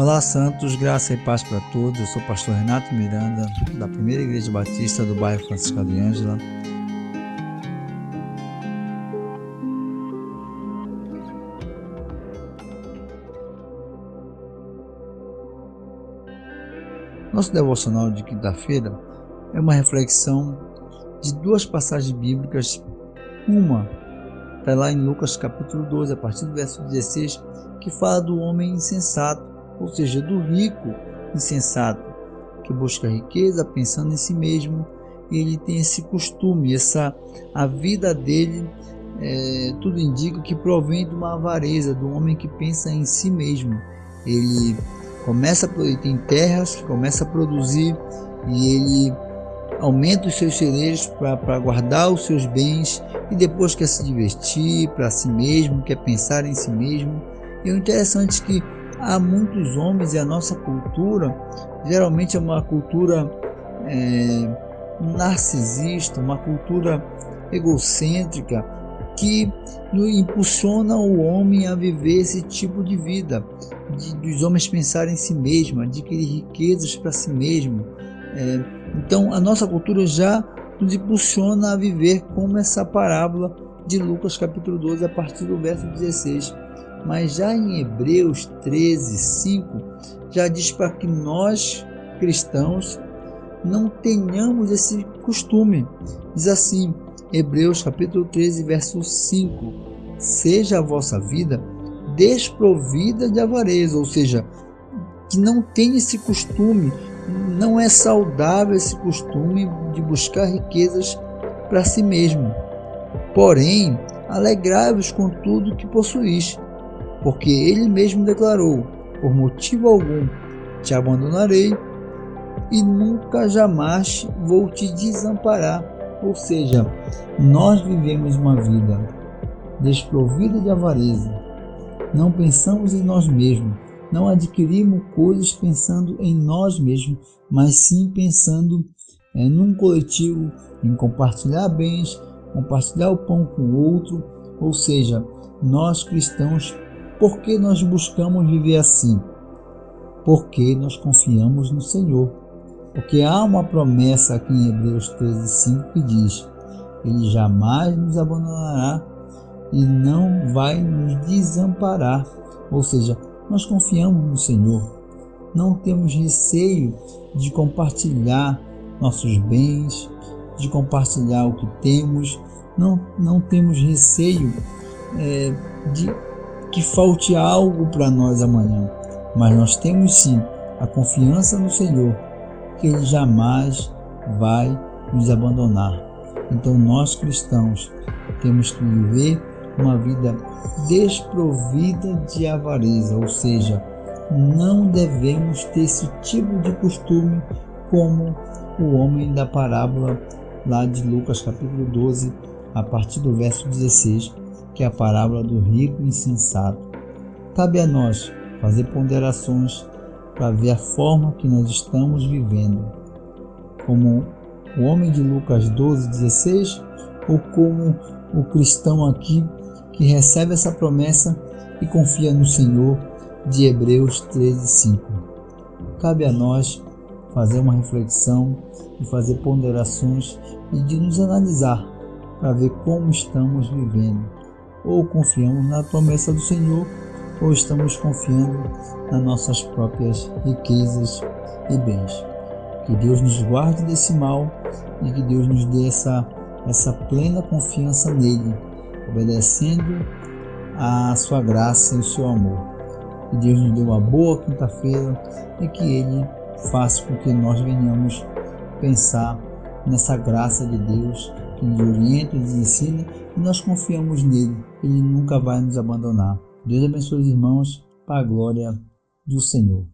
Olá, Santos, graça e paz para todos. Eu sou o pastor Renato Miranda, da Primeira Igreja Batista do bairro Francisco de Ângela. Nosso devocional de quinta-feira é uma reflexão de duas passagens bíblicas. Uma está lá em Lucas capítulo 12, a partir do verso 16, que fala do homem insensato ou seja, do rico insensato que busca riqueza pensando em si mesmo e ele tem esse costume, essa a vida dele é, tudo indica que provém de uma avareza do homem que pensa em si mesmo. Ele começa ele tem terras, começa a produzir e ele aumenta os seus celeiros para guardar os seus bens e depois quer se divertir para si mesmo, quer pensar em si mesmo. E o interessante é que há muitos homens e a nossa cultura geralmente é uma cultura é, narcisista, uma cultura egocêntrica que impulsiona o homem a viver esse tipo de vida, de, dos homens pensarem em si mesmo, adquirir riquezas para si mesmo. É, então a nossa cultura já nos impulsiona a viver como essa parábola de Lucas capítulo 12 a partir do verso 16 mas já em Hebreus 13, 5, já diz para que nós, cristãos, não tenhamos esse costume. Diz assim, Hebreus capítulo 13, verso 5: Seja a vossa vida desprovida de avareza, ou seja, que não tenha esse costume, não é saudável esse costume de buscar riquezas para si mesmo. Porém, alegrai-vos com tudo que possuís, porque ele mesmo declarou: Por motivo algum te abandonarei e nunca jamais vou te desamparar. Ou seja, nós vivemos uma vida desprovida de avareza. Não pensamos em nós mesmos, não adquirimos coisas pensando em nós mesmos, mas sim pensando é, num coletivo, em compartilhar bens, compartilhar o pão com o outro. Ou seja, nós cristãos por que nós buscamos viver assim? Porque nós confiamos no Senhor. Porque há uma promessa aqui em Hebreus 13, 5 que diz: Ele jamais nos abandonará e não vai nos desamparar. Ou seja, nós confiamos no Senhor. Não temos receio de compartilhar nossos bens, de compartilhar o que temos. Não, não temos receio é, de que falte algo para nós amanhã, mas nós temos sim a confiança no Senhor, que Ele jamais vai nos abandonar. Então, nós cristãos temos que viver uma vida desprovida de avareza, ou seja, não devemos ter esse tipo de costume como o homem da parábola lá de Lucas capítulo 12, a partir do verso 16, que é a parábola do rico insensato. Cabe a nós fazer ponderações para ver a forma que nós estamos vivendo, como o homem de Lucas 12, 16, ou como o cristão aqui que recebe essa promessa e confia no Senhor de Hebreus 13, 5. Cabe a nós fazer uma reflexão e fazer ponderações e de nos analisar para ver como estamos vivendo ou confiamos na promessa do Senhor, ou estamos confiando nas nossas próprias riquezas e bens. Que Deus nos guarde desse mal e que Deus nos dê essa, essa plena confiança nele, obedecendo a sua graça e o seu amor. Que Deus nos dê uma boa quinta-feira e que Ele faça com que nós venhamos pensar nessa graça de Deus que nos orienta nos ensina e nós confiamos nele. Ele nunca vai nos abandonar. Deus abençoe os irmãos para a glória do Senhor.